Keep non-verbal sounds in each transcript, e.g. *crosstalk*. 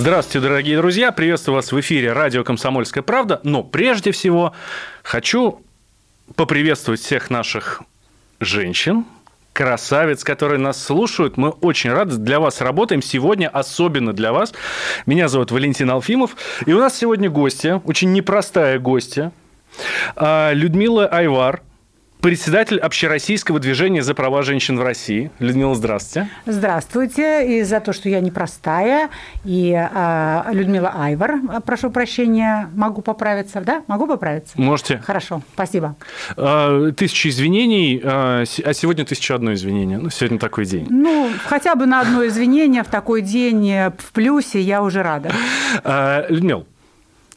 Здравствуйте, дорогие друзья! Приветствую вас в эфире радио «Комсомольская правда». Но прежде всего хочу поприветствовать всех наших женщин, красавиц, которые нас слушают. Мы очень рады. Для вас работаем сегодня, особенно для вас. Меня зовут Валентин Алфимов. И у нас сегодня гостья, очень непростая гостья, а, Людмила Айвар – председатель общероссийского движения за права женщин в России. Людмила, здравствуйте. Здравствуйте. И за то, что я непростая. И э, Людмила Айвар, прошу прощения, могу поправиться, да? Могу поправиться? Можете. Хорошо, спасибо. А, тысяча извинений, а, а сегодня тысяча одно извинение. Ну, сегодня такой день. Ну, хотя бы на одно извинение в такой день в плюсе я уже рада. Людмила,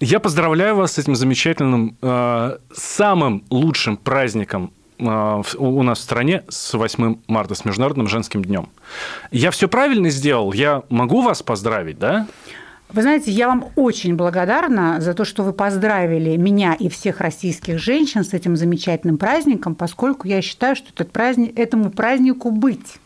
я поздравляю вас с этим замечательным, э, самым лучшим праздником э, у нас в стране с 8 марта, с Международным женским днем. Я все правильно сделал? Я могу вас поздравить, да? Вы знаете, я вам очень благодарна за то, что вы поздравили меня и всех российских женщин с этим замечательным праздником, поскольку я считаю, что этот праздник, этому празднику быть.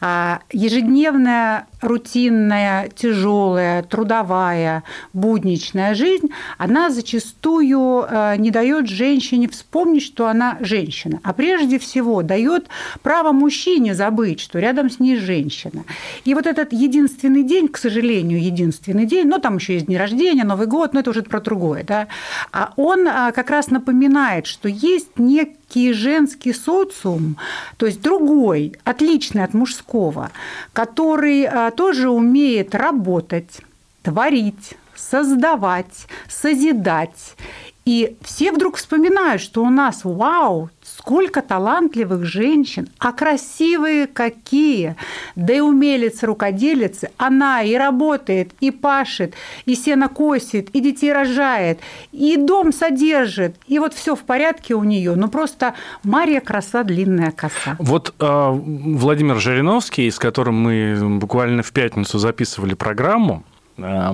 А, ежедневная, рутинная, тяжелая, трудовая, будничная жизнь, она зачастую э, не дает женщине вспомнить, что она женщина, а прежде всего дает право мужчине забыть, что рядом с ней женщина. И вот этот единственный день, к сожалению, единственный день, ну там еще есть день рождения, Новый год, но это уже про другое, да, а он а, как раз напоминает, что есть некий некий женский социум, то есть другой, отличный от мужского, который а, тоже умеет работать, творить, создавать, созидать. И все вдруг вспоминают, что у нас, вау, Сколько талантливых женщин, а красивые какие! Да и умелица рукоделицы, она и работает, и пашет, и сено косит, и детей рожает, и дом содержит, и вот все в порядке у нее. Ну просто Мария краса, длинная коса. Вот э, Владимир Жириновский, с которым мы буквально в пятницу записывали программу, э,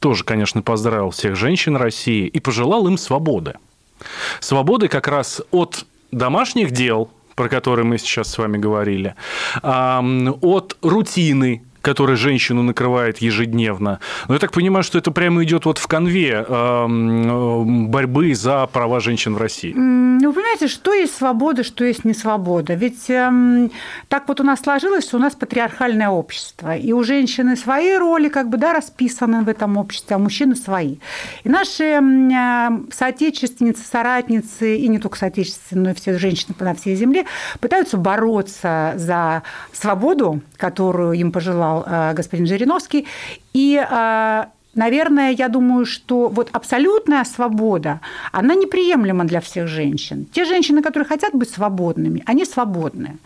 тоже, конечно, поздравил всех женщин России и пожелал им свободы. Свободы как раз от домашних дел, про которые мы сейчас с вами говорили, от рутины, который женщину накрывает ежедневно. Но я так понимаю, что это прямо идет вот в конве борьбы за права женщин в России. Ну, понимаете, что есть свобода, что есть не свобода. Ведь эм, так вот у нас сложилось, что у нас патриархальное общество. И у женщины свои роли как бы да, расписаны в этом обществе, а мужчины свои. И наши э, соотечественницы, соратницы, и не только соотечественные, но и все женщины на всей земле пытаются бороться за свободу, которую им пожелал Э, господин Жириновский. И э, наверное, я думаю, что вот абсолютная свобода, она неприемлема для всех женщин. Те женщины, которые хотят быть свободными, они свободны.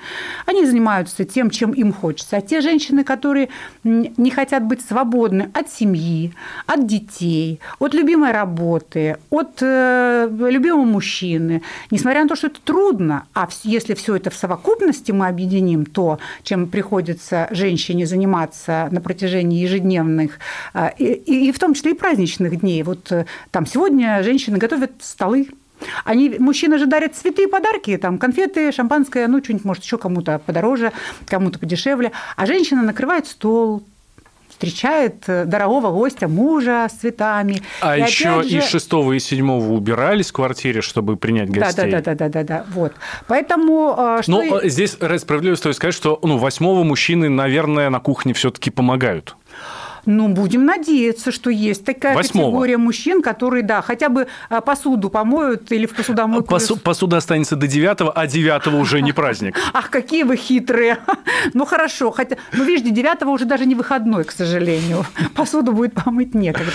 Они занимаются тем, чем им хочется. А те женщины, которые не хотят быть свободны от семьи, от детей, от любимой работы, от э, любимого мужчины, несмотря на то, что это трудно, а если все это в совокупности мы объединим, то, чем приходится женщине заниматься на протяжении ежедневных э, и и в том числе и праздничных дней. Вот э, там сегодня женщины готовят столы, они, мужчины же дарят цветы и подарки, там конфеты, шампанское, ну, что-нибудь, может, еще кому-то подороже, кому-то подешевле. А женщина накрывает стол, встречает э, дорогого гостя, мужа с цветами. А и еще же... и шестого, и седьмого убирались в квартире, чтобы принять гостей. Да, да, да, да, да, да, вот. Поэтому э, что... Ну, здесь ради справедливости стоит сказать, что ну, восьмого мужчины, наверное, на кухне все-таки помогают. Ну, будем надеяться, что есть такая Восьмого. категория мужчин, которые, да, хотя бы а, посуду помоют или в посудомойку. Посу, посуда останется до девятого, а девятого уже не праздник. *laughs* Ах, какие вы хитрые. *laughs* Ну, хорошо. Хотя, ну, видите, девятого уже даже не выходной, к сожалению. *laughs* Посуду будет помыть некогда.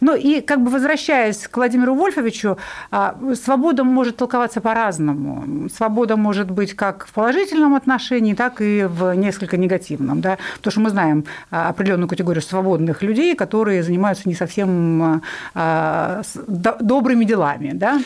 Ну и как бы возвращаясь к Владимиру Вольфовичу, а, свобода может толковаться по-разному. Свобода может быть как в положительном отношении, так и в несколько негативном. Да? Потому что мы знаем а, определенную категорию свободных людей, которые занимаются не совсем а, добрыми делами. Да?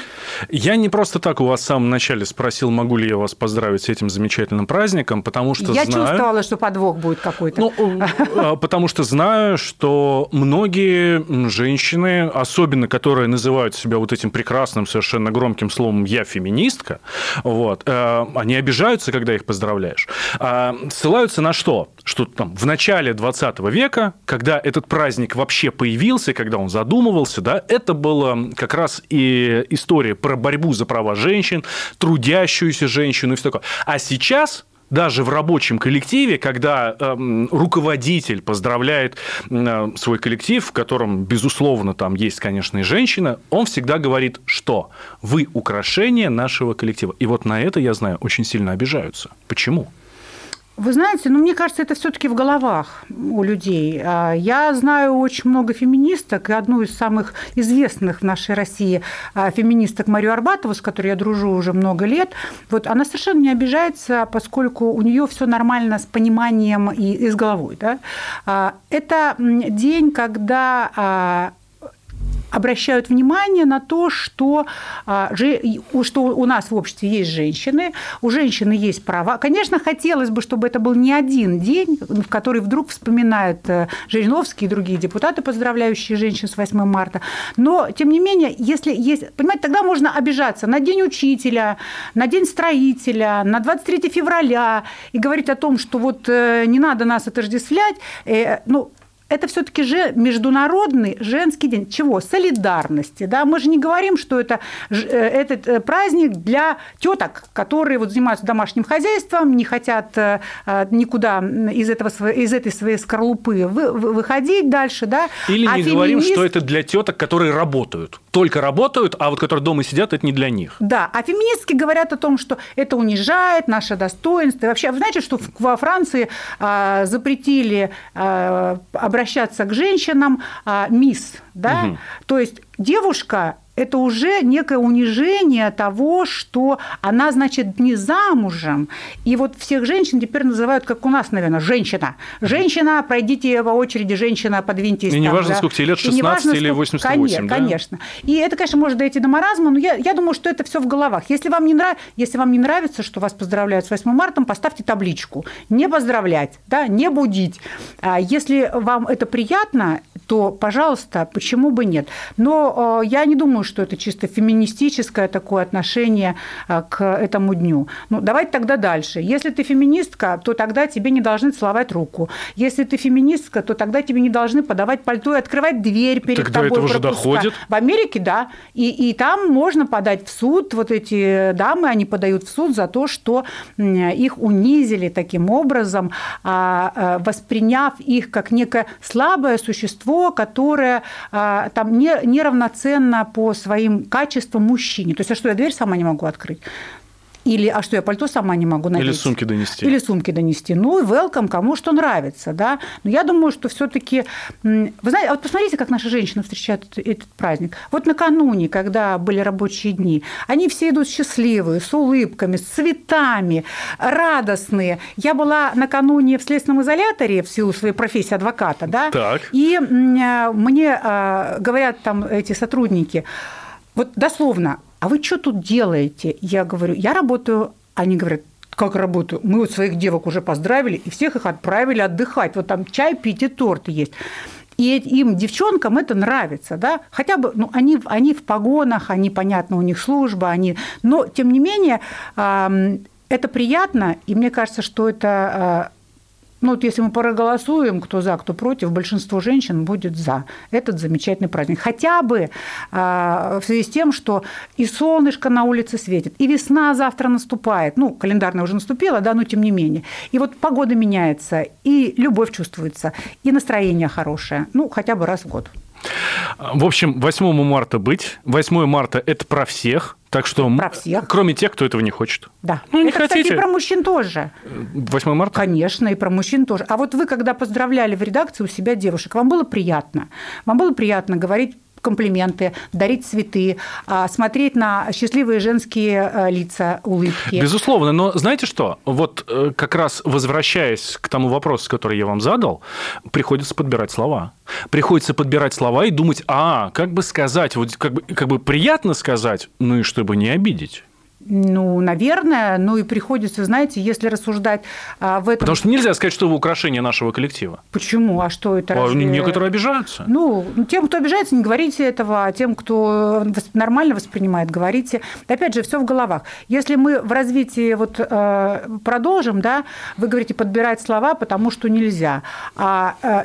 Я не просто так у вас в самом начале спросил, могу ли я вас поздравить с этим замечательным праздником, потому что я знаю... чувствовала, что подвох будет какой-то. Ну, потому что знаю, что многие женщины, особенно которые называют себя вот этим прекрасным, совершенно громким словом «я феминистка», вот, э, они обижаются, когда их поздравляешь. А ссылаются на что? Что там в начале 20 века, когда этот праздник вообще появился, когда он задумывался, да, это была как раз и история про борьбу за права женщин, трудящуюся женщину и все такое. А сейчас даже в рабочем коллективе, когда э, руководитель поздравляет э, свой коллектив, в котором, безусловно, там есть, конечно, и женщина, он всегда говорит, что вы украшение нашего коллектива. И вот на это, я знаю, очень сильно обижаются. Почему? Вы знаете, ну, мне кажется, это все-таки в головах у людей. А, я знаю очень много феминисток, и одну из самых известных в нашей России а, феминисток Марию Арбатову, с которой я дружу уже много лет, вот она совершенно не обижается, поскольку у нее все нормально с пониманием и, и с головой. Да? А, это день, когда обращают внимание на то, что, а, что у нас в обществе есть женщины, у женщины есть права. Конечно, хотелось бы, чтобы это был не один день, в который вдруг вспоминают э, Жириновский и другие депутаты, поздравляющие женщин с 8 марта. Но, тем не менее, если есть... Понимаете, тогда можно обижаться на День учителя, на День строителя, на 23 февраля и говорить о том, что вот э, не надо нас отождествлять. Э, ну, это все-таки же международный женский день. Чего? Солидарности. Да? Мы же не говорим, что это э, этот э, праздник для теток, которые вот занимаются домашним хозяйством, не хотят э, никуда из, этого, из этой своей скорлупы выходить дальше. Да? Или а не феминист... говорим, что это для теток, которые работают. Только работают, а вот которые дома сидят, это не для них. Да, а феминистки говорят о том, что это унижает наше достоинство. И вообще, вы знаете, что во Франции а, запретили а, обращаться к женщинам а, мисс, да, угу. то есть девушка это уже некое унижение того, что она, значит, не замужем. И вот всех женщин теперь называют, как у нас, наверное, женщина. Женщина, пройдите по очереди, женщина, подвиньтесь. И не важно, да. сколько тебе лет, 16 важно, или 88, конечно, да? Конечно. И это, конечно, может дойти до маразма, но я, я думаю, что это все в головах. Если вам, не нрав... Если вам не нравится, что вас поздравляют с 8 марта, поставьте табличку. Не поздравлять, да, не будить. А если вам это приятно, то, пожалуйста, почему бы нет? Но э, я не думаю, что это чисто феминистическое такое отношение э, к этому дню. Ну, давайте тогда дальше. Если ты феминистка, то тогда тебе не должны целовать руку. Если ты феминистка, то тогда тебе не должны подавать пальто и открывать дверь перед Тогда тобой. это уже доходит? В Америке, да. И, и там можно подать в суд. Вот эти дамы, они подают в суд за то, что их унизили таким образом, а, э, восприняв их как некое слабое существо, которое а, там не, неравноценно по своим качествам мужчине. То есть, а что, я дверь сама не могу открыть? Или, а что, я пальто сама не могу надеть? Или сумки донести. Или сумки донести. Ну, welcome, кому что нравится, да. Но я думаю, что все таки Вы знаете, а вот посмотрите, как наши женщины встречают этот, этот праздник. Вот накануне, когда были рабочие дни, они все идут счастливые, с улыбками, с цветами, радостные. Я была накануне в следственном изоляторе в силу своей профессии адвоката, да. Так. И мне а, говорят там эти сотрудники, вот дословно, а вы что тут делаете? Я говорю, я работаю. Они говорят, как работаю? Мы вот своих девок уже поздравили и всех их отправили отдыхать. Вот там чай пить и торт есть. И им, девчонкам, это нравится, да, хотя бы, ну, они, они в погонах, они, понятно, у них служба, они, но, тем не менее, это приятно, и мне кажется, что это а, ну вот если мы проголосуем, кто за, кто против, большинство женщин будет за этот замечательный праздник. Хотя бы а, в связи с тем, что и солнышко на улице светит, и весна завтра наступает. Ну, календарная уже наступила, да, но тем не менее. И вот погода меняется, и любовь чувствуется, и настроение хорошее. Ну, хотя бы раз в год. В общем, 8 марта быть. 8 марта – это про всех. Так что, про всех. кроме тех, кто этого не хочет. Да. Ну, не это, хотите. кстати, и про мужчин тоже. 8 марта? Конечно, и про мужчин тоже. А вот вы, когда поздравляли в редакции у себя девушек, вам было приятно? Вам было приятно говорить комплименты, дарить цветы, а, смотреть на счастливые женские э, лица, улыбки. Безусловно, но знаете что? Вот э, как раз возвращаясь к тому вопросу, который я вам задал, приходится подбирать слова. Приходится подбирать слова и думать, а, как бы сказать, вот как бы, как бы приятно сказать, ну и чтобы не обидеть. Ну, наверное, ну и приходится, знаете, если рассуждать а, в этом... Потому что нельзя сказать, что вы украшение нашего коллектива. Почему? А что это? А разве... Некоторые обижаются. Ну, тем, кто обижается, не говорите этого, а тем, кто нормально воспринимает, говорите. Опять же, все в головах. Если мы в развитии вот э, продолжим, да, вы говорите подбирать слова, потому что нельзя. А э,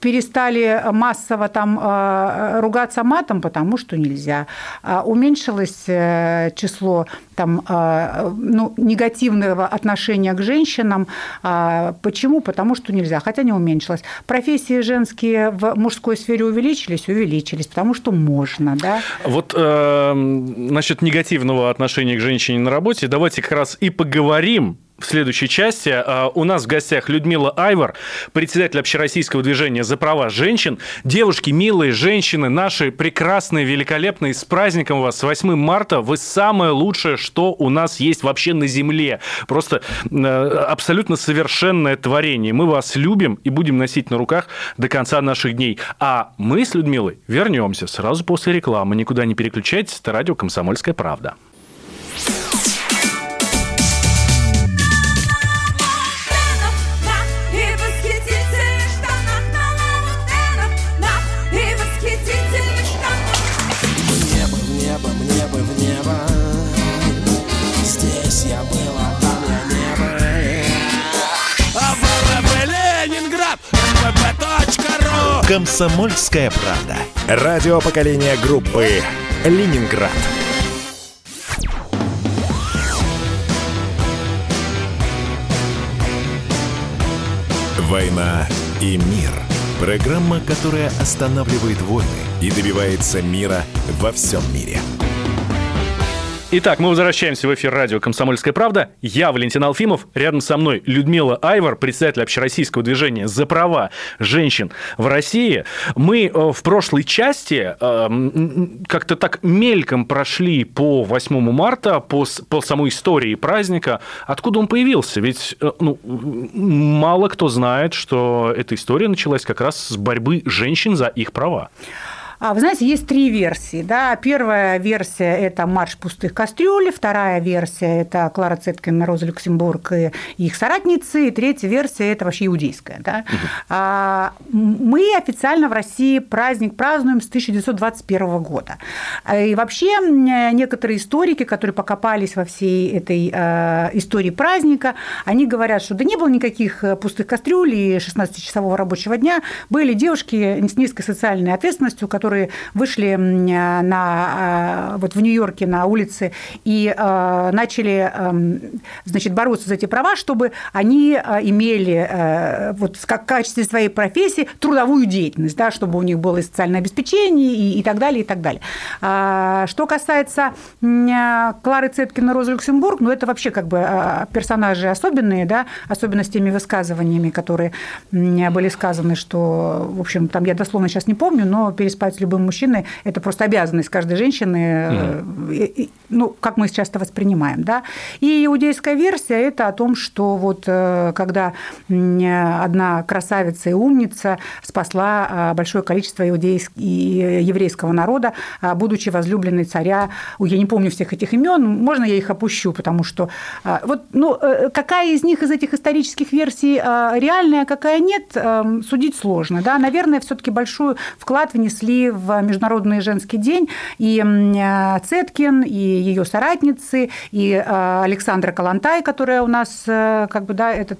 перестали массово там э, ругаться матом, потому что нельзя. А уменьшилось э, число там, э, ну, негативного отношения к женщинам. А почему? Потому что нельзя, хотя не уменьшилось. Профессии женские в мужской сфере увеличились? Увеличились, потому что можно. Да? Вот э, насчет негативного отношения к женщине на работе давайте как раз и поговорим в следующей части. А, у нас в гостях Людмила Айвар, председатель общероссийского движения за права женщин. Девушки, милые женщины, наши прекрасные, великолепные, с праздником вас, с 8 марта. Вы самое лучшее, что у нас есть вообще на земле. Просто э, абсолютно совершенное творение. Мы вас любим и будем носить на руках до конца наших дней. А мы с Людмилой вернемся сразу после рекламы. Никуда не переключайтесь, это радио «Комсомольская правда». «Комсомольская правда». Радио поколения группы «Ленинград». «Война и мир». Программа, которая останавливает войны и добивается мира во всем мире. Итак, мы возвращаемся в эфир радио «Комсомольская правда». Я Валентин Алфимов. Рядом со мной Людмила Айвар, председатель общероссийского движения «За права женщин в России». Мы э, в прошлой части э, как-то так мельком прошли по 8 марта, по, по самой истории праздника. Откуда он появился? Ведь э, ну, мало кто знает, что эта история началась как раз с борьбы женщин за их права. А, вы знаете, есть три версии. Да? Первая версия – это «Марш пустых кастрюль», вторая версия – это Клара Цеткин, Роза Люксембург и их соратницы, и третья версия – это вообще иудейская. Да? Угу. Мы официально в России праздник празднуем с 1921 года. И вообще некоторые историки, которые покопались во всей этой а, истории праздника, они говорят, что да не было никаких пустых кастрюль и 16-часового рабочего дня, были девушки с низкой социальной ответственностью, которые которые вышли на, а, вот в Нью-Йорке на улице и а, начали значит, бороться за эти права, чтобы они а, имели вот в качестве своей профессии трудовую деятельность, да, чтобы у них было и социальное обеспечение и, и так далее, и так далее. Что касается Клары Цеткина, Розы Люксембург, ну, это вообще как бы персонажи особенные, да, особенно с теми высказываниями, которые были сказаны, что, в общем, там я дословно сейчас не помню, но переспать любым мужчиной, это просто обязанность каждой женщины, mm. ну, как мы сейчас это воспринимаем, да. И иудейская версия – это о том, что вот э, когда одна красавица и умница спасла большое количество иудейск... и еврейского народа, будучи возлюбленной царя, я не помню всех этих имен, можно я их опущу, потому что вот, ну, э, какая из них, из этих исторических версий реальная, какая нет, судить сложно, да, наверное, все таки большой вклад внесли в Международный женский день и Цеткин, и ее соратницы, и э, Александра Калантай, которая у нас, э, как бы, да, этот,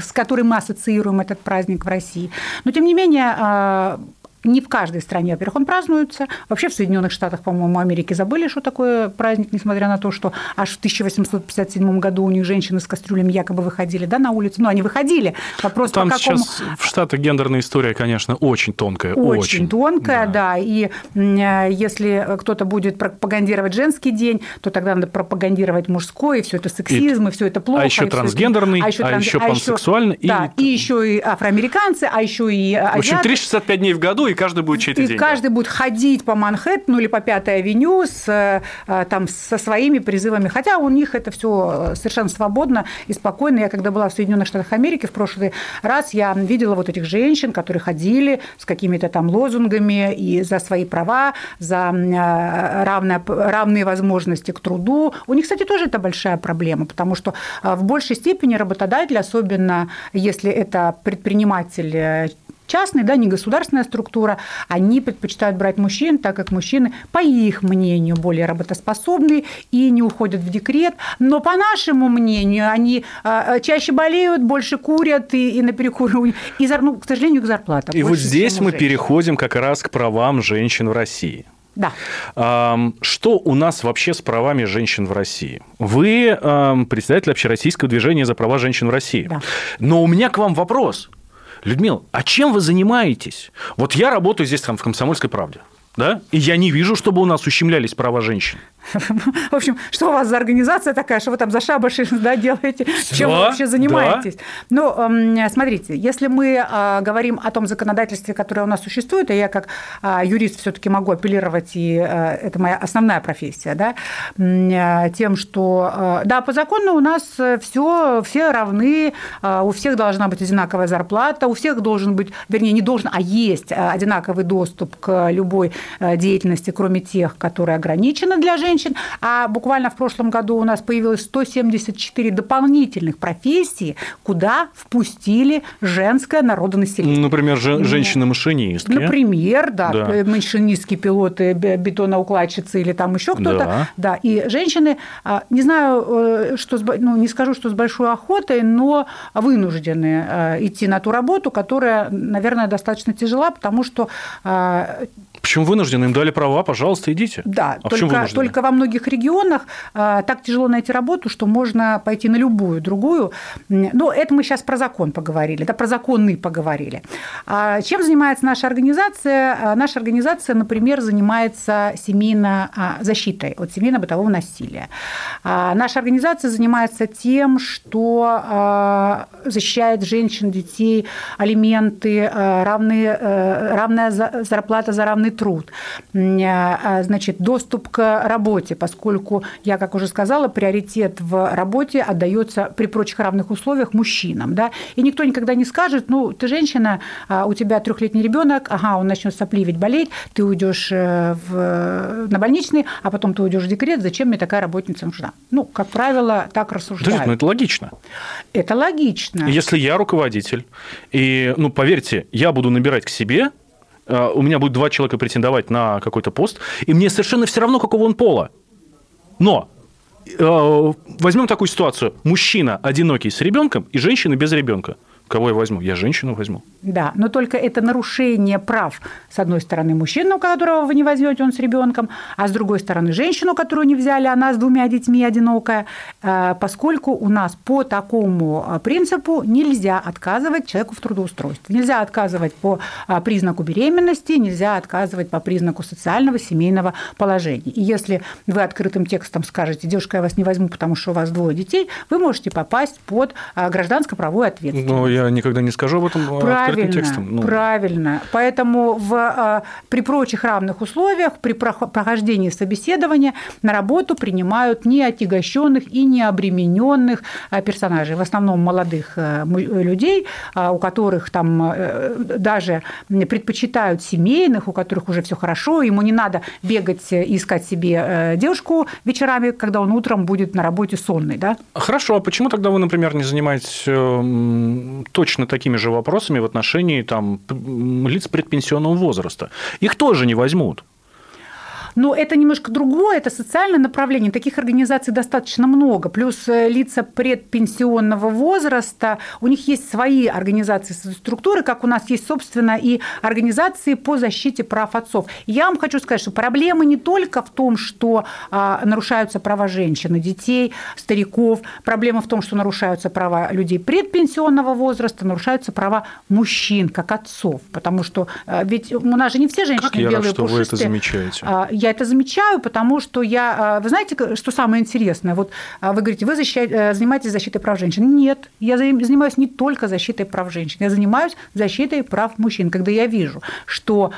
с которой мы ассоциируем этот праздник в России. Но, тем не менее, э, не в каждой стране, во-первых, он празднуется. Вообще в Соединенных Штатах, по-моему, Америки забыли, что такое праздник, несмотря на то, что аж в 1857 году у них женщины с кастрюлями якобы выходили да, на улицу. Ну, они выходили. Вопрос Там по какому... сейчас в Штатах гендерная история, конечно, очень тонкая. Очень, очень. тонкая, да. да. И если кто-то будет пропагандировать женский день, то тогда надо пропагандировать мужской, и все это сексизм, и, и все это плохо. А еще трансгендерный, это... а еще, а еще а пансексуальный. Да, и... и еще и афроамериканцы, а еще и В общем, 365 дней в году, и каждый будет чей-то И день. каждый будет ходить по Манхэттену или по Пятой авеню с, э, там, со своими призывами. Хотя у них это все совершенно свободно и спокойно. Я когда была в Соединенных Штатах Америки в прошлый раз, я видела вот этих женщин, которые ходили с какими-то там лозунгами и за свои права, за э, равное, равные возможности к труду. У них, кстати, тоже это большая проблема, потому что э, в большей степени работодатель, особенно если это предприниматель частный, да, не государственная структура, они предпочитают брать мужчин, так как мужчины, по их мнению, более работоспособны и не уходят в декрет. Но по нашему мнению, они а, чаще болеют, больше курят и, и на перекур, и, ну, к сожалению, их зарплата. И вот здесь мы переходим как раз к правам женщин в России. Да. Что у нас вообще с правами женщин в России? Вы председатель общероссийского движения за права женщин в России. Да. Но у меня к вам вопрос. Людмила, а чем вы занимаетесь? Вот я работаю здесь там, в «Комсомольской правде». Да? И я не вижу, чтобы у нас ущемлялись права женщин. В общем, что у вас за организация такая, что вы там за шабаши *laughs* да, делаете, чем да, вы вообще занимаетесь? Да. Ну, смотрите, если мы а, говорим о том законодательстве, которое у нас существует, и я как а, юрист все-таки могу апеллировать, и а, это моя основная профессия, да, тем, что, да, по закону у нас все, все равны, у всех должна быть одинаковая зарплата, у всех должен быть, вернее, не должен, а есть одинаковый доступ к любой деятельности, кроме тех, которые ограничены для женщин, а буквально в прошлом году у нас появилось 174 дополнительных профессий, куда впустили женское народонаселение. Например, женщины-машинистки. Например, да, да. машинистки, пилоты, бетоноукладчицы или там еще кто-то. Да. да. И женщины, а, не знаю, э, что, ну, не скажу, что с большой охотой, но вынуждены э, идти на ту работу, которая, наверное, достаточно тяжела, потому что а, Почему вынуждены? Им дали права, пожалуйста, идите. Да, а только, только во многих регионах э, так тяжело найти работу, что можно пойти на любую другую. Но это мы сейчас про закон поговорили, да, про законы поговорили. А чем занимается наша организация? А, наша организация, например, занимается семейно защитой от семейно-бытового насилия. Наша организация занимается тем, что защищает женщин, детей, алименты, равные, э, равная зарплата за равный труд, а, значит, доступ к работе, поскольку я, как уже сказала, приоритет в работе отдается при прочих равных условиях мужчинам, да, и никто никогда не скажет, ну, ты женщина, а, у тебя трехлетний ребенок, ага, он начнет сопливить, болеть, ты уйдешь э, в, на больничный, а потом ты уйдешь в декрет, зачем мне такая работница нужна? Ну, как правило, так рассуждают. Подождите, ну это логично. Это логично. Если я руководитель, и, ну, поверьте, я буду набирать к себе у меня будет два человека претендовать на какой-то пост, и мне совершенно все равно, какого он пола. Но э, возьмем такую ситуацию. Мужчина одинокий с ребенком и женщина без ребенка. Кого я возьму? Я женщину возьму. Да, но только это нарушение прав, с одной стороны, мужчину, которого вы не возьмете, он с ребенком, а с другой стороны, женщину, которую не взяли, она с двумя детьми одинокая, э, поскольку у нас по такому э, принципу нельзя отказывать человеку в трудоустройстве. Нельзя отказывать по э, признаку беременности, нельзя отказывать по признаку социального, семейного положения. И если вы открытым текстом скажете, девушка, я вас не возьму, потому что у вас двое детей, вы можете попасть под гражданско-правовую ответственность. Но я никогда не скажу об этом правильно, открытым текстом. Ну. Правильно. Поэтому в, а, при прочих равных условиях, при прохождении собеседования на работу принимают не отягощенных и не обремененных а, персонажей, в основном молодых а, людей, у которых там э, даже предпочитают семейных, у которых уже все хорошо, ему не надо бегать и искать себе э, девушку вечерами, когда он утром будет на работе сонный. Да? Хорошо, а почему тогда вы, например, не занимаетесь э, точно такими же вопросами в отношении там, лиц предпенсионного возраста. Их тоже не возьмут. Но это немножко другое, это социальное направление. Таких организаций достаточно много. Плюс э, лица предпенсионного возраста, у них есть свои организации, структуры, как у нас есть, собственно, и организации по защите прав отцов. Я вам хочу сказать, что проблема не только в том, что а, нарушаются права женщин и детей, стариков. Проблема в том, что нарушаются права людей предпенсионного возраста, нарушаются права мужчин, как отцов. Потому что э, ведь у нас же не все женщины как я белые рад, что пушистые. вы это замечаете. А, я это замечаю, потому что я... Вы знаете, что самое интересное? Вот вы говорите, вы защищаете, занимаетесь защитой прав женщин. Нет, я занимаюсь не только защитой прав женщин, я занимаюсь защитой прав мужчин. Когда я вижу, что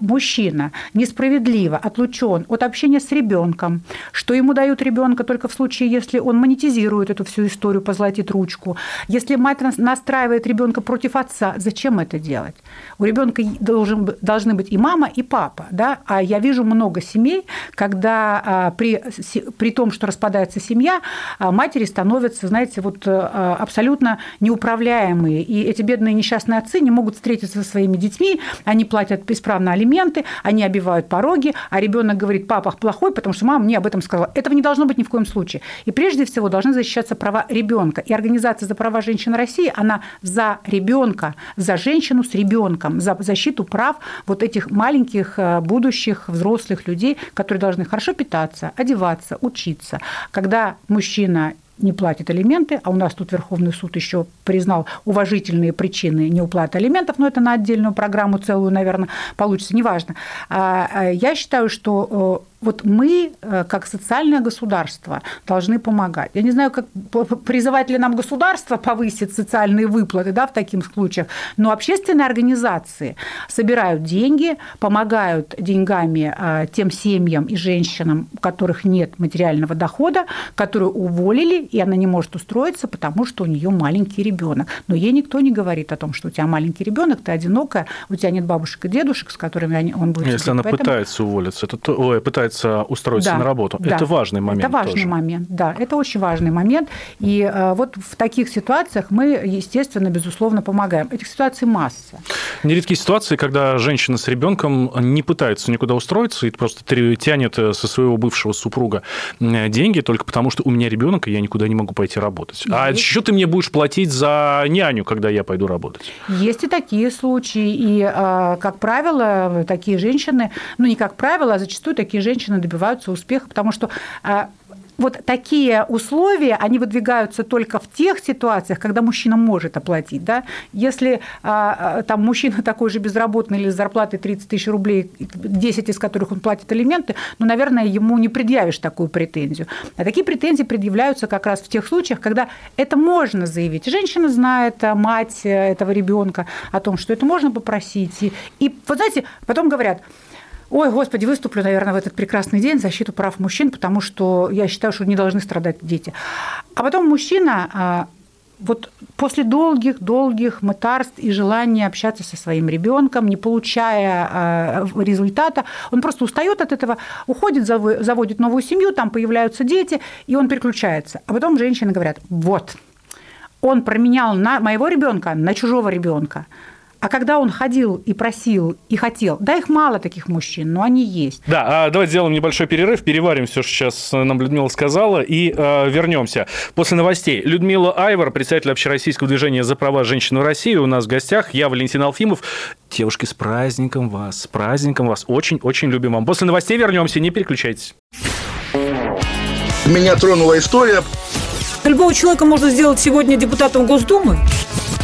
мужчина несправедливо отлучен от общения с ребенком, что ему дают ребенка только в случае, если он монетизирует эту всю историю, позолотит ручку, если мать настраивает ребенка против отца, зачем это делать? У ребенка должен, должны быть и мама, и папа. Да? А я вижу много семей, когда а, при, при том, что распадается семья, а, матери становятся, знаете, вот а, абсолютно неуправляемые. И эти бедные несчастные отцы не могут встретиться со своими детьми, они платят бесправно алименты, они обивают пороги, а ребенок говорит, папа плохой, потому что мама мне об этом сказала. Этого не должно быть ни в коем случае. И прежде всего должны защищаться права ребенка. И Организация за права женщин России, она за ребенка, за женщину с ребенком, за защиту прав вот этих маленьких э, будущих взрослых людей, которые должны хорошо питаться, одеваться, учиться. Когда мужчина не платит алименты, а у нас тут Верховный суд еще признал уважительные причины неуплаты алиментов, но это на отдельную программу целую, наверное, получится, неважно. А, а я считаю, что э, вот мы, э, как социальное государство, должны помогать. Я не знаю, как призывать ли нам государство повысить социальные выплаты да, в таких случаях, но общественные организации собирают деньги, помогают деньгами э, тем семьям и женщинам, у которых нет материального дохода, которые уволили, и она не может устроиться, потому что у нее маленький ребенок. Но ей никто не говорит о том, что у тебя маленький ребенок, ты одинокая, у тебя нет бабушек и дедушек, с которыми он будет. Если она Поэтому... пытается уволиться, это то, ой, пытается пытается устроиться да, на работу. Да, это важный момент. Это важный тоже. момент, да, это очень важный момент. И э, вот в таких ситуациях мы, естественно, безусловно, помогаем. Этих ситуаций масса. Нередкие ситуации, когда женщина с ребенком не пытается никуда устроиться и просто тянет э, со своего бывшего супруга деньги только потому, что у меня ребенок, и я никуда не могу пойти работать. Есть. А еще ты мне будешь платить за няню, когда я пойду работать? Есть и такие случаи. И, э, как правило, такие женщины, ну не как правило, а зачастую такие женщины женщины добиваются успеха, потому что а, вот такие условия, они выдвигаются только в тех ситуациях, когда мужчина может оплатить. Да? Если а, там мужчина *laughs* такой же безработный или с зарплатой 30 тысяч рублей, 10 из которых он платит алименты, ну, наверное, ему не предъявишь такую претензию. А такие претензии предъявляются как раз в тех случаях, когда это можно заявить. Женщина знает, мать этого ребенка о том, что это можно попросить. И, и вот знаете, потом говорят, Ой, господи, выступлю, наверное, в этот прекрасный день в защиту прав мужчин, потому что я считаю, что не должны страдать дети. А потом мужчина а, вот после долгих-долгих мытарств и желания общаться со своим ребенком, не получая а, результата, он просто устает от этого, уходит, заводит новую семью, там появляются дети, и он переключается. А потом женщины говорят, вот, он променял на моего ребенка на чужого ребенка. А когда он ходил и просил, и хотел, да, их мало таких мужчин, но они есть. Да, а давайте сделаем небольшой перерыв, переварим все, что сейчас нам Людмила сказала, и э, вернемся. После новостей Людмила Айвар, председатель общероссийского движения «За права женщин в России», у нас в гостях. Я Валентин Алфимов. Девушки, с праздником вас, с праздником вас. Очень-очень любим вам. После новостей вернемся, не переключайтесь. Меня тронула история. Любого человека можно сделать сегодня депутатом Госдумы.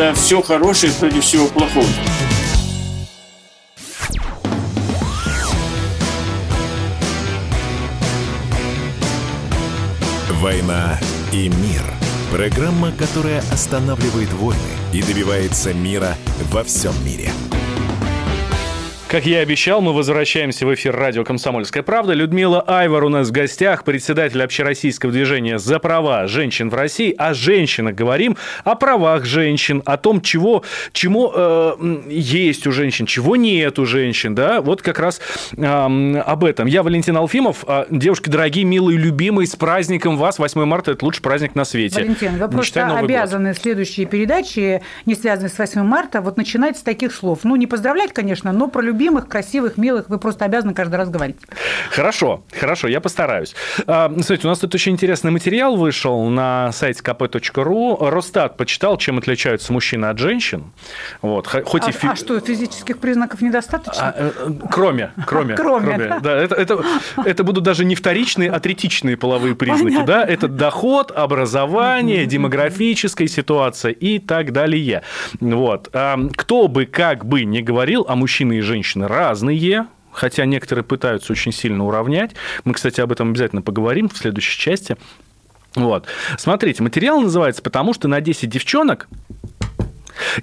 За все хорошее против всего плохого. «Война и мир» – программа, которая останавливает войны и добивается мира во всем мире – как я и обещал, мы возвращаемся в эфир радио «Комсомольская правда». Людмила Айвар у нас в гостях, председатель общероссийского движения «За права женщин в России». О женщинах говорим, о правах женщин, о том, чего, чему э, есть у женщин, чего нет у женщин. Да? Вот как раз э, об этом. Я Валентин Алфимов. А, девушки дорогие, милые, любимые, с праздником вас. 8 марта – это лучший праздник на свете. Валентин, вы просто обязаны год. следующие передачи, не связанные с 8 марта, вот начинать с таких слов. Ну, не поздравлять, конечно, но про любимых любимых, красивых, милых вы просто обязаны каждый раз говорить. Хорошо, хорошо, я постараюсь. А, Смотрите, у нас тут очень интересный материал вышел на сайте kp.ru. Росстат почитал, чем отличаются мужчины от женщин. Вот, хоть А, и фи- а что, физических признаков недостаточно? А, э, э, кроме, кроме, Кроме, да. это, это, это будут даже не вторичные, а третичные половые признаки, Понятно. да? Это доход, образование, демографическая ситуация и так далее. Вот. Кто бы как бы не говорил, а мужчины и женщины разные, хотя некоторые пытаются очень сильно уравнять. Мы, кстати, об этом обязательно поговорим в следующей части. Вот. Смотрите, материал называется «Потому что на 10 девчонок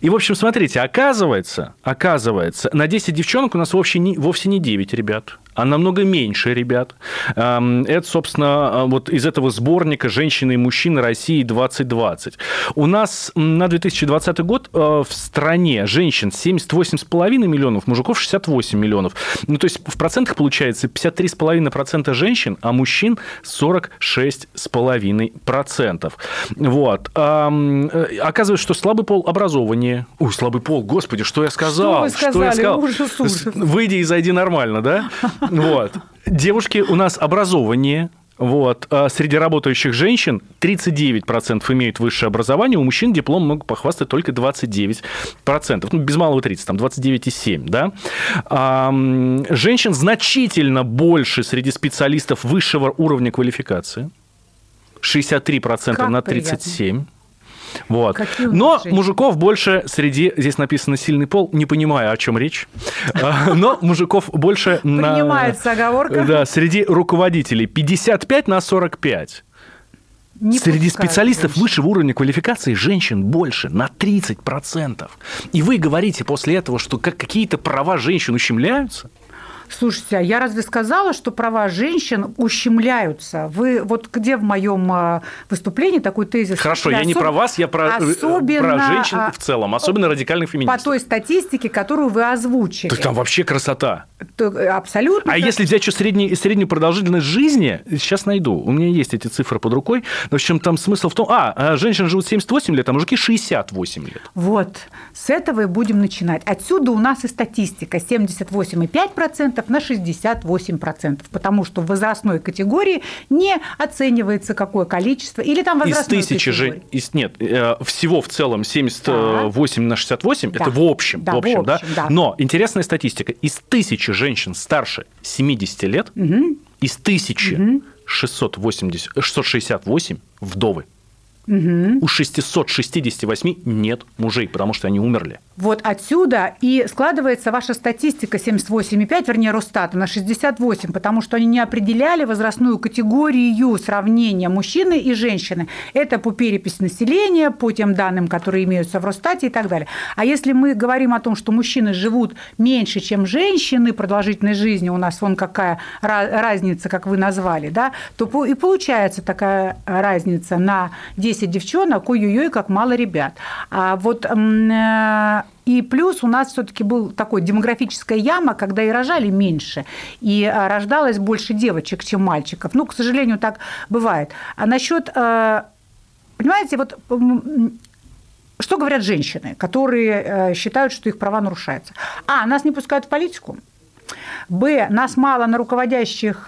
и, в общем, смотрите, оказывается, оказывается, на 10 девчонок у нас вовсе не, вовсе не 9 ребят, а намного меньше ребят. Это, собственно, вот из этого сборника «Женщины и мужчины России 2020». У нас на 2020 год э, в стране женщин 78,5 миллионов, мужиков 68 миллионов. Ну, то есть в процентах получается 53,5% женщин, а мужчин 46,5%. Вот. Э, Оказывается, что слабый пол образованнее. Ой, слабый пол, господи, что я сказал? Что вы я сказали? сказал? Ужас, ужас. Выйди и зайди нормально, да? *laughs* Вот. Девушки у нас образованнее. Вот. А Среди работающих женщин 39% имеют высшее образование, у мужчин диплом могут похвастать только 29%. Ну, без малого 30, там 29,7%. Да? А, женщин значительно больше среди специалистов высшего уровня квалификации. 63% Как на приятно. 37%. Вот. Какие Но женщины? мужиков больше среди, здесь написано сильный пол, не понимаю, о чем речь, *laughs* А, но мужиков больше на... Принимается оговорка. Да, среди руководителей 55 на 45. Не Среди специалистов женщин. высшего уровня квалификации женщин больше на 30%. И вы говорите после этого, что как какие-то права женщин ущемляются? Слушайте, а я разве сказала, что права женщин ущемляются? Вы вот где в моем а, выступлении такой тезис? Хорошо, я не Особ- про вас, я про, э, особенно, про женщин а, в целом, особенно радикальных По феминистов. той статистике, которую вы озвучили. Так там вообще красота. То- Абсолютно. А если взять еще средний, среднюю продолжительность жизни, сейчас найду, у меня есть эти цифры под рукой, в общем там смысл в том, а, а женщины живут 78 лет, а мужики 68 лет. Вот, с этого и будем начинать. Отсюда у нас и статистика 78,5% на 68%, потому что в возрастной категории не оценивается какое количество, или там Из возрастной тысячи же, категории. из, нет, э, всего в целом 78 на 68, Да. это в общем, Да, в общем, в да? общем, да. Но интересная статистика, из тысячи женщин старше 70 лет, из тысячи 680, 668 вдовы. У 668 нет мужей, потому что они умерли. Вот отсюда и складывается ваша статистика 78,5, вернее, Росстата на 68, потому что они не определяли возрастную категорию сравнения мужчины и женщины. Это по переписи населения, по тем данным, которые имеются в Росстате и так далее. А если мы говорим о том, что мужчины живут меньше, чем женщины, продолжительность жизни у нас вон какая ра- разница, как вы назвали, да, то и получается такая разница на 10 девчонок, ой-ой-ой, как мало ребят. А вот э, и плюс у нас все-таки был такой демографическая яма, когда и рожали меньше, и а, рождалось больше девочек, чем мальчиков. Ну, к сожалению, так бывает. А насчет, э, понимаете, вот что говорят женщины, которые э, считают, что их права нарушаются? А, нас не пускают в политику. Б, нас мало на руководящих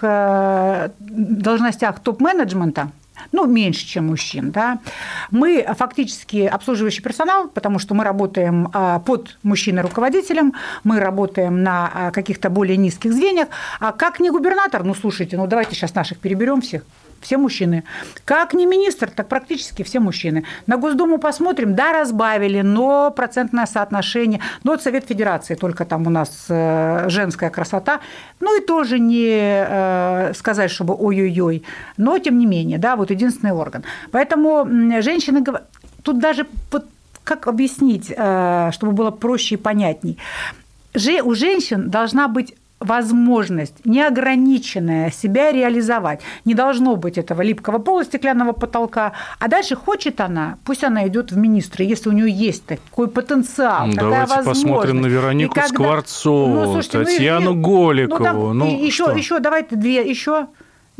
должностях топ-менеджмента, ну, меньше, чем мужчин, да. Мы фактически обслуживающий персонал, потому что мы работаем а, под мужчиной-руководителем, мы работаем на а, каких-то более низких звеньях. А как не губернатор, ну, слушайте, ну, давайте сейчас наших переберем всех, все мужчины. Как не министр, так практически все мужчины. На Госдуму посмотрим, да, разбавили, но процентное соотношение. Но вот Совет Федерации, только там у нас э, женская красота. Ну и тоже не э, сказать, чтобы ой-ой-ой. Но тем не менее, да, вот единственный орган. Поэтому женщины тут даже вот как объяснить, э, чтобы было проще и понятней. У женщин должна быть возможность неограниченная себя реализовать. Не должно быть этого липкого пола, стеклянного потолка. А дальше хочет она, пусть она идет в министры, если у нее есть такой потенциал, Ну, давайте посмотрим на Веронику И Скворцову, слушайте, ну, Татьяну и- Голикову. Ну, Ну, там, и- еще, еще, давайте две, еще.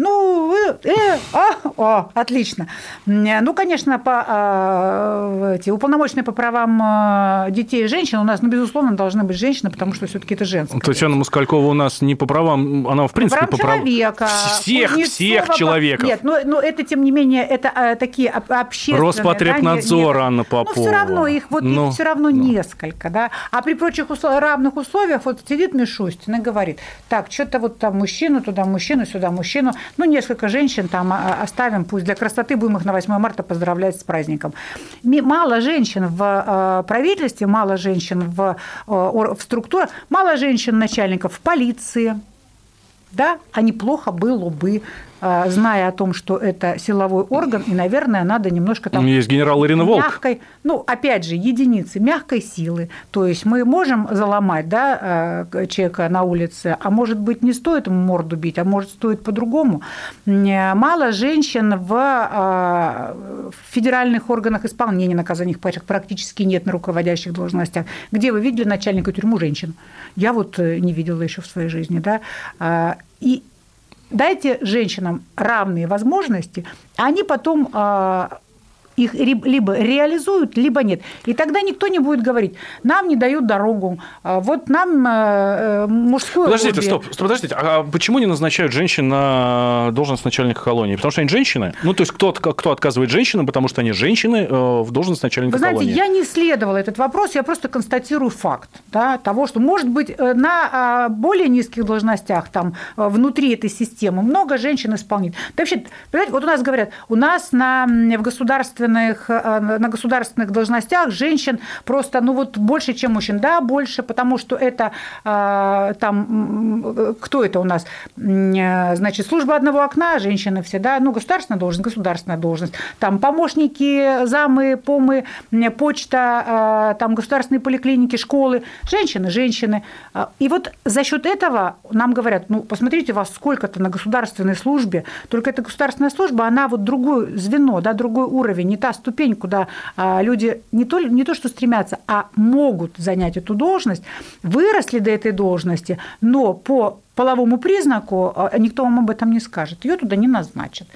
Ну, э, э, а, о, отлично. Ну, конечно, по, э, эти, уполномоченные по правам э, детей и женщин у нас, ну, безусловно, должны быть женщины, потому что все-таки это женское. Татьяна Москалькова у нас не по правам, она, в принципе, по правам человека. Всех, Кузнецова всех человеков. Нет, но, но это, тем не менее, это э, такие об- общественные... Роспотребнадзор, да, не- Анна Попова. Ну, все равно, их вот Ну, их все равно несколько, да. А при прочих усл- равных условиях вот сидит Мишустин и говорит, так, что-то вот там мужчину, туда мужчину, сюда мужчину, ну, несколько женщин там а, оставим, пусть для красоты будем их на 8 марта поздравлять с праздником. Мало женщин в э, правительстве, мало женщин в, в структурах, мало женщин начальников в полиции, да, а неплохо было бы, зная о том, что это силовой орган, и, наверное, надо немножко там... Есть генерал Ирина Волк. Мягкой, ну, опять же, единицы мягкой силы. То есть мы можем заломать да, э, человека на улице, а может быть, не стоит ему морду бить, а может, стоит по-другому. Мало женщин в э, в федеральных органах исполнения наказаний, практически нет на руководящих должностях. Где вы видели начальника тюрьму женщин? Я вот э, не видела еще в своей жизни. Да? А, И дайте женщинам равные возможности, а они потом а, их либо реализуют, либо нет. И тогда никто не будет говорить, нам не дают дорогу, а вот нам э, э, мужское Подождите, лобби». стоп, стоп, подождите. А почему не назначают женщин на должность начальника колонии? Потому что они женщины? Ну, то есть кто, кто отказывает женщинам, потому что они женщины э, в должность начальника Вы знаете, колонии? я не исследовала этот вопрос, я просто констатирую факт да, того, что, может быть, на а, более низких должностях, там, внутри этой системы, много женщин исполнит. Да вообще, понимаете, вот у нас говорят, у нас на, в государственных, э, на государственных должностях женщин просто, ну вот, больше, чем мужчин. Да, больше, потому что это а, там, кто это у нас? Э, Значит, служба одного окна, женщины все, да, ну, государственная должность, государственная должность. Там помощники, замы, помы, почта, а, там государственные поликлиники, школы, женщины, женщины. А, И вот за счет этого нам говорят, ну, посмотрите, вас сколько-то на государственной службе, только эта государственная служба, она вот другое звено, да, другой уровень, не та ступень, куда а, люди не то, не то что стремятся, а могут занять эту должность, выросли до этой должности, но по половому признаку а, никто вам об этом не скажет, ее туда не назначат.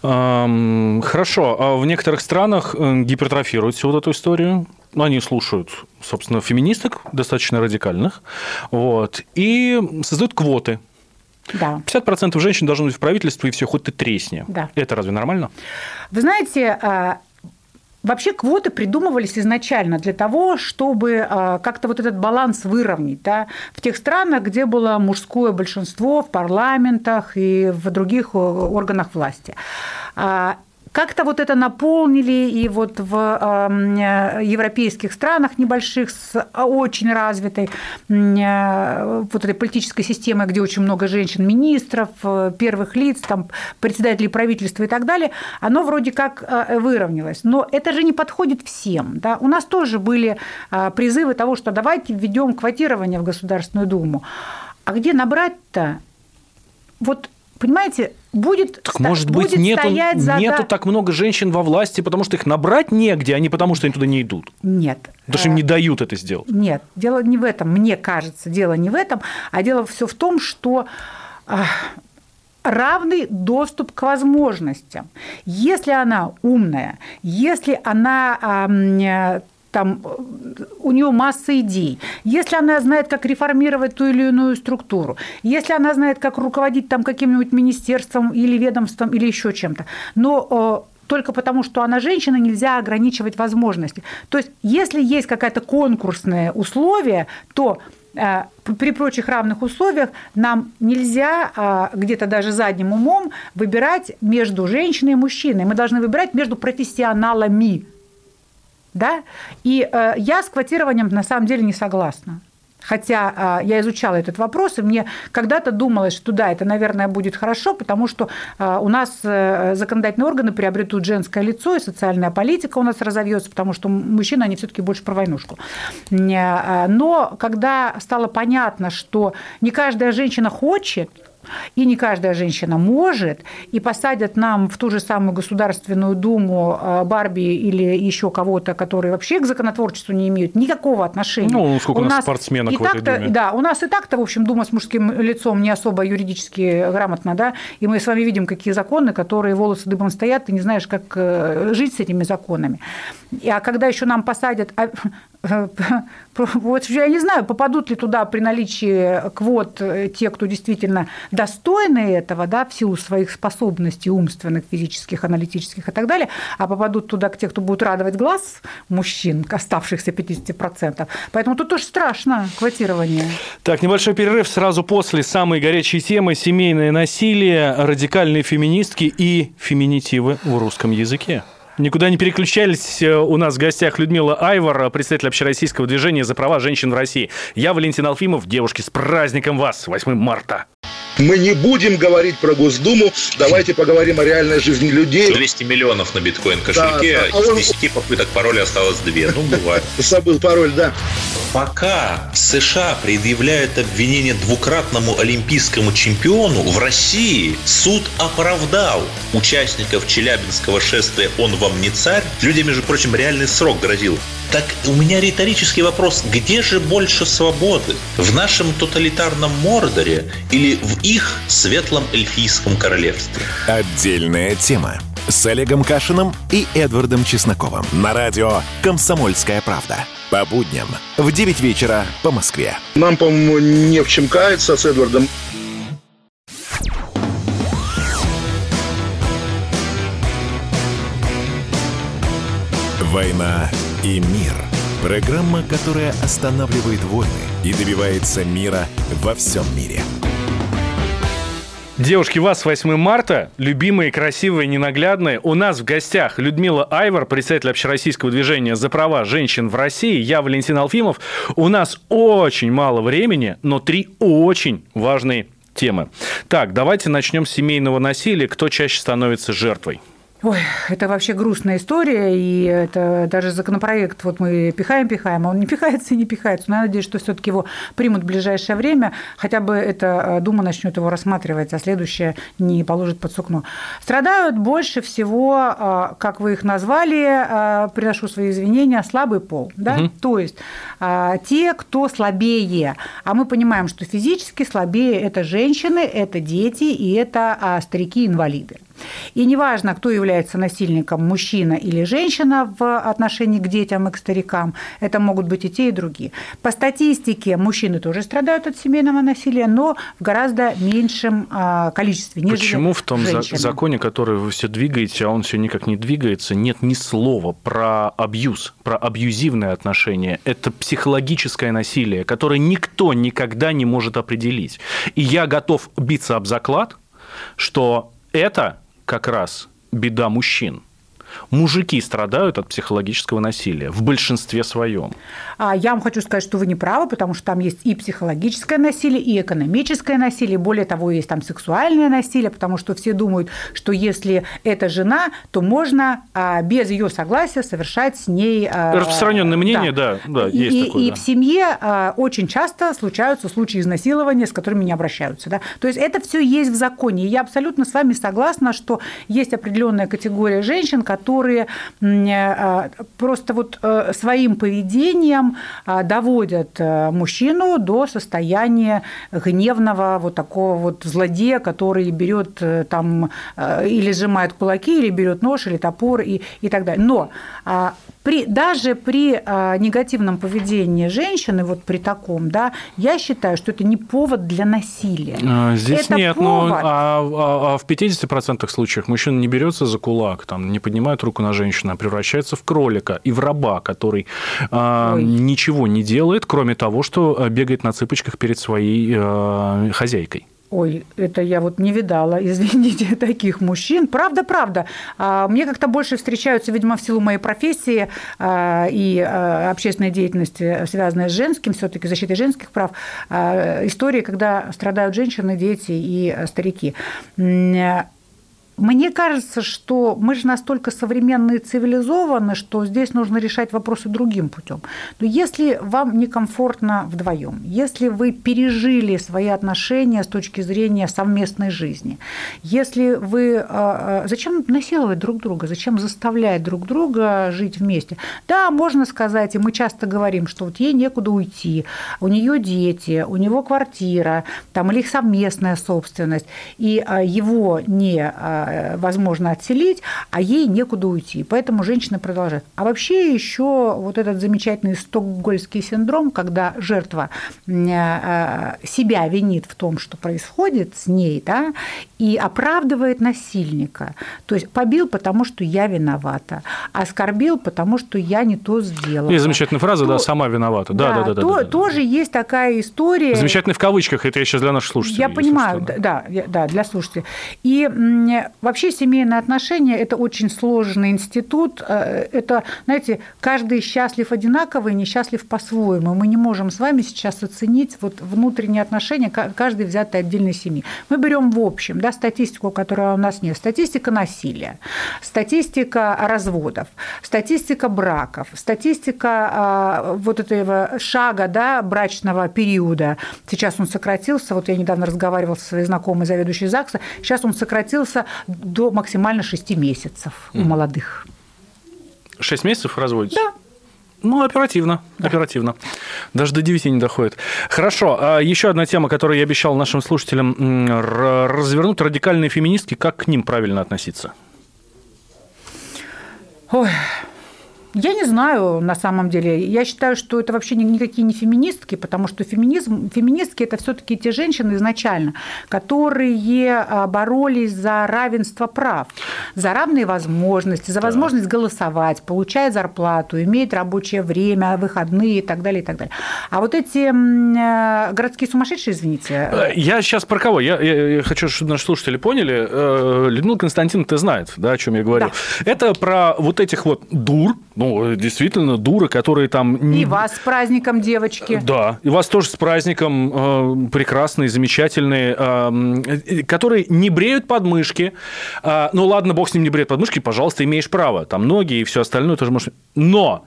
Хорошо. А в некоторых странах э, гипертрофируют всю вот эту историю. Ну, они слушают, собственно, феминисток, достаточно радикальных, вот, и создают квоты. Да. 50% женщин должны быть в правительстве, и все, хоть ты тресни. Да. Это разве нормально? Вы знаете, а, Вообще квоты придумывались изначально для того, чтобы а, как-то вот этот баланс выровнять да, в тех странах, где было мужское большинство в парламентах и в других э, органах власти. А, Как-то вот это наполнили, и вот в э, европейских странах небольших с очень развитой э, вот этой политической системой, где очень много женщин, министров, э, первых лиц, там, председателей правительства и так далее, оно вроде как выровнялось. Но это же не подходит всем. Да? У нас тоже были призывы того, что давайте введем квотирование в Государственную Думу. А где набрать-то? Вот Понимаете, будет, так, может быть, будет нету, стоять за... нету так много женщин во власти, потому что их набрать негде, а не потому, что они туда не идут. Нет. Потому что им не дают это сделать. Нет, дело не в этом, мне кажется, дело не в этом, а дело все в том, что а, равный доступ к возможностям. Если она умная, если она там у нее масса идей. Если она знает, как реформировать ту или иную структуру, если она знает, как руководить там каким-нибудь министерством или ведомством или еще чем-то, но только потому, что она женщина, нельзя ограничивать возможности. То есть, если есть какое-то конкурсное условие, то при прочих равных условиях нам нельзя где-то даже задним умом выбирать между женщиной и мужчиной. Мы должны выбирать между профессионалами. Да? И э, я с квотированием на самом деле не согласна. Хотя э, я изучала этот вопрос, и мне когда-то думалось, что да, это, наверное, будет хорошо, потому что э, у нас э, законодательные органы приобретут женское лицо, и социальная политика у нас разовьется, потому что мужчины, они все-таки больше про войнушку. Но когда стало понятно, что не каждая женщина хочет, и не каждая женщина может, и посадят нам в ту же самую Государственную Думу э, Барби или еще кого-то, которые вообще к законотворчеству не имеют никакого отношения. Ну, сколько у нас спортсменок и в этой Думе. Да, у нас и так-то, в общем, Дума с мужским лицом не особо юридически грамотно, да, и мы с вами видим, какие законы, которые волосы дыбом стоят, ты не знаешь, как э, жить с этими законами. А когда еще нам посадят а, *laughs* вот я не знаю, попадут ли туда при наличии квот э, те, кто действительно достойны этого, да, в силу своих способностей умственных, физических, аналитических и так далее, а попадут туда к те, кто будут радовать глаз мужчин, оставшихся 50%. Поэтому тут тоже страшно квотирование. Так, небольшой перерыв сразу после самой горячей темы «Семейное насилие, радикальные феминистки и феминитивы в русском языке». Никуда не переключались. У нас в гостях Людмила Айвар, представитель общероссийского движения за права женщин в России. Я Валентин Алфимов. Девушки, с праздником вас! 8 марта! Мы не будем говорить про Госдуму, давайте поговорим о реальной жизни людей. 200 миллионов на биткоин-кошельке, Да, да. А он- из 10 попыток пароля осталось 2. Ну, бывает. *laughs* Забыл пароль, да. Пока США предъявляют обвинение двукратному олимпийскому чемпиону, в России суд оправдал участников Челябинского шествия «Он вам не царь». Людям, между прочим, реальный срок грозил. Так у меня риторический вопрос, где же больше свободы? В нашем тоталитарном Мордоре или в их светлом эльфийском королевстве? Отдельная тема с Олегом Кашиным и Эдвардом Чесноковым на радио «Комсомольская правда». По будням в 9 вечера по Москве. Нам, по-моему, не в чем каяться с Эдвардом. «Война и мир». Программа, которая останавливает войны и добивается мира во всем мире. Девушки, вас 8 марта, любимые, красивые, ненаглядные. У нас в гостях Людмила Айвар, представитель общероссийского движения за права женщин в России. Я Валентин Алфимов. У нас очень мало времени, но три очень важные темы. Так, давайте начнем с семейного насилия. Кто чаще становится жертвой? Ой, это вообще грустная история, и это даже законопроект вот мы пихаем, пихаем, а он не пихается и не пихается. Но я надеюсь, что все-таки его примут в ближайшее время, хотя бы эта Дума начнет его рассматривать, а следующее не положит под сукно. Страдают больше всего, а, как вы их назвали, а, приношу свои извинения, слабый пол, да, Мгм. то есть а, те, кто слабее, а мы понимаем, что физически слабее это женщины, это дети и это старики-инвалиды. И неважно, кто является насильником, мужчина или женщина в отношении к детям и к старикам, это могут быть и те, и другие. По статистике мужчины тоже страдают от семейного насилия, но в гораздо меньшем а, количестве, Почему в том женщины. законе, который вы все двигаете, а он все никак не двигается, нет ни слова про абьюз, про абьюзивное отношение? Это психологическое насилие, которое никто никогда не может определить. И я готов биться об заклад, что это как раз беда мужчин. Мужики страдают от психологического насилия в большинстве своем. А я вам хочу сказать, что вы не правы, потому что там есть и психологическое насилие, и экономическое насилие, более того, есть там сексуальное насилие, потому что все думают, что если это жена, то можно а, без ее согласия совершать с ней... а, Распространенное мнение, да, да, И- есть и, такое. и да. в семье а, очень часто случаются случаи изнасилования, с которыми не обращаются. Да? То есть это все есть в законе. И я абсолютно с вами согласна, что есть определенная категория женщин, которые м, а, просто вот э, своим поведением а, доводят э, мужчину до состояния гневного вот такого вот злодея, который берет э, там э, или сжимает кулаки, или берет нож, или топор и, и так далее. Но а, при, даже при а, негативном поведении женщины, вот при таком, да, я считаю, что это не повод для насилия. А, Здесь это нет, но повод. а, а- а в 50% случаев мужчина не берется за кулак, там, не поднимает руку на женщину, а превращается в кролика и в раба, который Ой. ничего не делает, кроме того, что а, бегает на цыпочках перед своей а, хозяйкой. Ой, это я вот не видала, *laughs* извините, таких мужчин. Правда, правда. А, Мне как-то больше встречаются, видимо, в силу моей профессии а, и общественной деятельности, связанной с женским, все таки защитой женских прав, истории, когда страдают женщины, дети и а, старики. Мне кажется, что мы же настолько современные и цивилизованы, что здесь нужно решать вопросы другим путем. Но если вам некомфортно вдвоем, если вы пережили свои отношения с точки зрения совместной жизни, если вы... А, а, зачем насиловать друг друга? Зачем заставлять друг друга жить вместе? Да, можно сказать, и мы часто говорим, что вот ей некуда уйти, у нее дети, у него квартира, там, или их совместная собственность, и а, его невозможно отселить, а ей некуда уйти. Поэтому женщина продолжает. А вообще еще вот этот замечательный стокгольский синдром, когда жертва себя винит в том, что происходит с ней, да, и оправдывает насильника. То есть побил, потому что я виновата, оскорбил, потому что я не то сделала. Есть замечательная фраза, то, да, сама виновата. Да, да, да. да, то, да, да, тоже да. есть такая история. Замечательная в кавычках, это я сейчас для наших слушателей. Я понимаю, да, да, для слушателей. И вообще семейные отношения – это очень сложный институт. Э, это, знаете, каждый счастлив одинаково и несчастлив по-своему. Мы не можем с вами сейчас оценить вот внутренние отношения каждой взятой отдельной семьи. Мы берем в общем, да, статистику, которая у нас нет. Статистика насилия, статистика разводов, статистика браков, статистика а, вот этого шага да, брачного периода. Сейчас он сократился, вот я недавно разговаривала со своей знакомой заведующей ЗАГСа, сейчас он сократился до максимально 6 месяцев у молодых. 6 месяцев разводится? Да. Ну, оперативно, да. оперативно. Даже до 9 не доходит. Хорошо. А еще одна тема, которую я обещал нашим слушателям развернуть. Радикальные феминистки. Как к ним правильно относиться? Ой, я не знаю, на самом деле. Я считаю, что это вообще никакие не феминистки, потому что феминизм, феминистки – это все таки те женщины изначально, которые а, боролись за равенство прав, за равные возможности, за возможность голосовать, получать зарплату, иметь рабочее время, выходные и так далее, и так далее. А вот эти э, городские сумасшедшие, извините… Э, я сейчас про кого? Я, я, я хочу, чтобы наши слушатели поняли. Э, Людмила Константиновна, ты знает, да, о чем я говорю. Да. Это про вот этих вот дур, ну, действительно, дуры, которые там... И вас с праздником, девочки. Да, и вас тоже с праздником, э, прекрасные, замечательные, э, которые не бреют подмышки. Э, ну, ладно, бог с ним не бреет подмышки, пожалуйста, имеешь право. Там ноги и все остальное тоже можешь... Но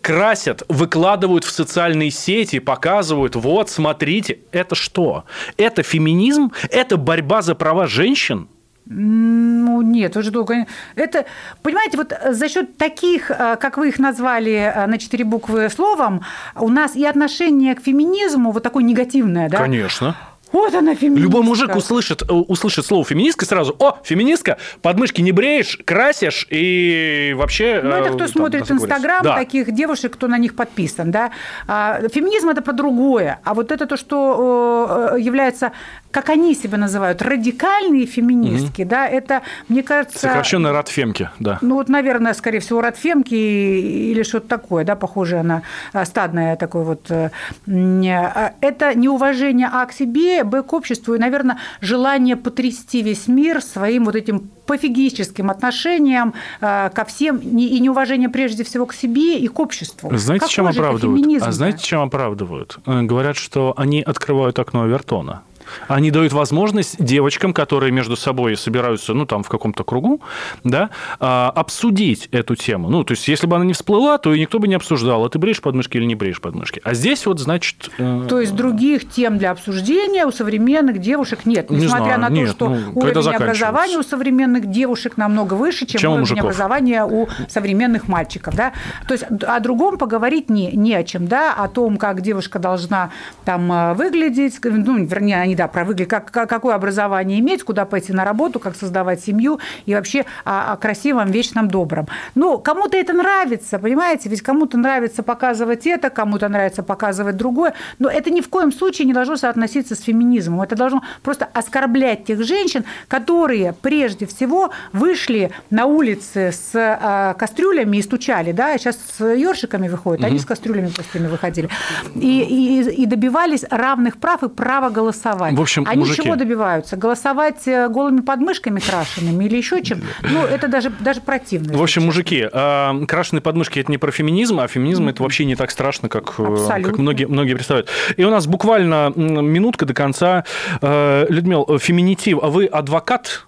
красят, выкладывают в социальные сети, показывают, вот, смотрите, это что? Это феминизм? Это борьба за права женщин? Ну, нет, уже долго. Это, понимаете, вот за счет таких, э, как вы их назвали э, на четыре буквы словом, у нас и отношение к феминизму вот такое негативное, да? Конечно. Вот она феминистка. Любой мужик услышит, э, услышит слово феминистка сразу, о, феминистка, подмышки не бреешь, красишь и вообще... Ну, это кто там, смотрит Инстаграм, да. таких девушек, кто на них подписан, да. А, феминизм – это про другое. А вот это то, что является, как они себя называют, радикальные феминистки, угу. да, это, мне кажется... Сокращенно радфемки, да. Ну, вот, наверное, скорее всего, радфемки или что-то такое, да, похожее на а, стадное такое вот... Э, а, это неуважение А к себе, Б к обществу и, наверное, желание потрясти весь мир своим вот этим пофигическим отношением э, ко всем и неуважение прежде всего к себе и к обществу. Знаете, Какой чем оправдывают? А знаете, чем оправдывают? Э, говорят, что они открывают окно Авертона. Они дают возможность девочкам, которые между собой собираются, ну, там, в каком-то кругу, да, а, обсудить эту тему. Ну, то есть, если бы она не всплыла, то и никто бы не обсуждал, а ты бреешь подмышки или не бреешь подмышки. А здесь вот, значит... Э, то есть, других тем для обсуждения у современных девушек нет, несмотря не знаю, на то, что ну, уровень образования у современных девушек намного выше, чем, чем уровень образования у современных мальчиков, да. То есть, о другом поговорить не, не о чем, да, о том, как девушка должна там э, выглядеть, ну, вернее, они про выглядеть, как, какое образование иметь, куда пойти на работу, как создавать семью и вообще о, о красивом, вечном, добром. Ну, кому-то это нравится, понимаете, ведь кому-то нравится показывать это, кому-то нравится показывать другое, но это ни в коем случае не должно соотноситься с феминизмом, это должно просто оскорблять тех женщин, которые прежде всего вышли на улицы с э, кастрюлями и стучали, да, сейчас с ёршиками выходят, угу. они с кастрюлями пустыми выходили, и, и, и добивались равных прав и права голосовать голосовать. В общем, Они мужики... чего добиваются? Голосовать э, голыми подмышками крашенными или еще чем? Ну, это даже, даже противно. В общем, мужики, а, крашеные подмышки – это не про феминизм, а феминизм это вообще не так страшно, как, э, как многие, многие представляют. И у нас буквально минутка до конца. Э, Людмила, феминитив. А вы адвокат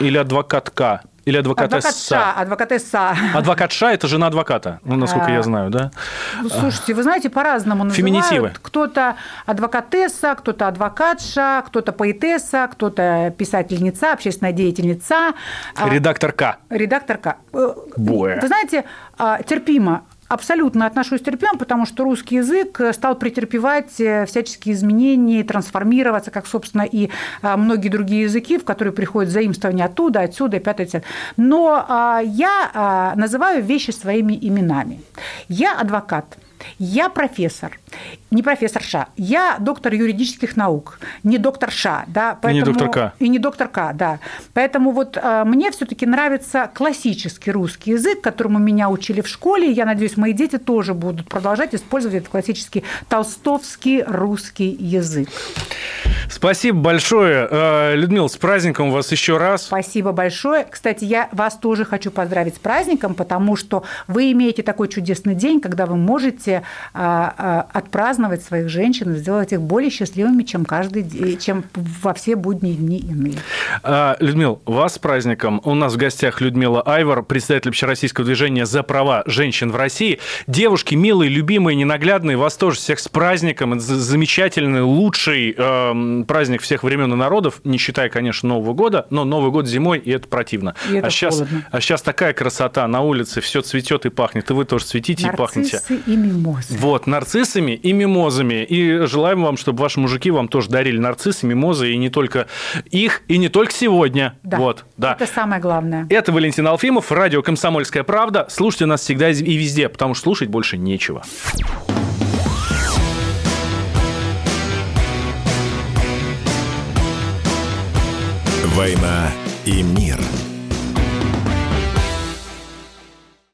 или адвокатка? Или адвокатесса? Адвокатша, адвокатесса. Адвокатша – это жена адвоката, ну, насколько я знаю, да? Ну, слушайте, вы знаете, по-разному называют. Феминитивы. Кто-то адвокатесса, кто-то адвокатша, кто-то поэтесса, кто-то писательница, общественная деятельница. а, Редакторка. Редакторка. Э, Боя. Вы знаете, а, терпимо. Абсолютно отношусь терпимо, потому что русский язык стал претерпевать э, всяческие изменения, трансформироваться, как, собственно, и а, многие другие языки, в которые приходят заимствования оттуда, отсюда, и пятое. Но а, я а, называю вещи своими именами. Я адвокат. Я профессор, не профессор Ша, я доктор юридических наук, не доктор Ша, да, И не доктор К. и не доктор К, да. Поэтому вот а, мне все-таки нравится классический русский язык, которому меня учили в школе. и Я надеюсь, мои дети тоже будут продолжать использовать этот классический толстовский русский язык. Спасибо большое. Э, Людмила, с праздником вас еще раз. Спасибо большое. Кстати, я вас тоже хочу поздравить с праздником, потому что вы имеете такой чудесный день, когда вы можете а, отпраздновать своих женщин и сделать их более счастливыми, чем каждый день, чем во все будние дни иные. А, Людмила, вас с праздником. У нас в гостях Людмила Айвар, председатель общероссийского движения «За права женщин в России». Девушки, милые, любимые, ненаглядные, вас тоже всех с праздником. Это за- замечательный, лучший эм, праздник всех времен и народов, не считая, конечно, Нового года, но Новый год зимой, и это противно. И это а, сейчас, холодно. а сейчас такая красота на улице, все цветет и пахнет, и вы тоже цветите и пахнете. Нарциссы и мимозы. Вот, нарциссами и мимозами. И желаем вам, чтобы ваши мужики вам тоже дарили нарциссы, мимозы, и не только их, и не только сегодня. Да. Вот, да. Это самое главное. Это Валентин Алфимов, радио «Комсомольская правда». Слушайте нас всегда и везде, потому что слушать больше нечего. «Война и мир».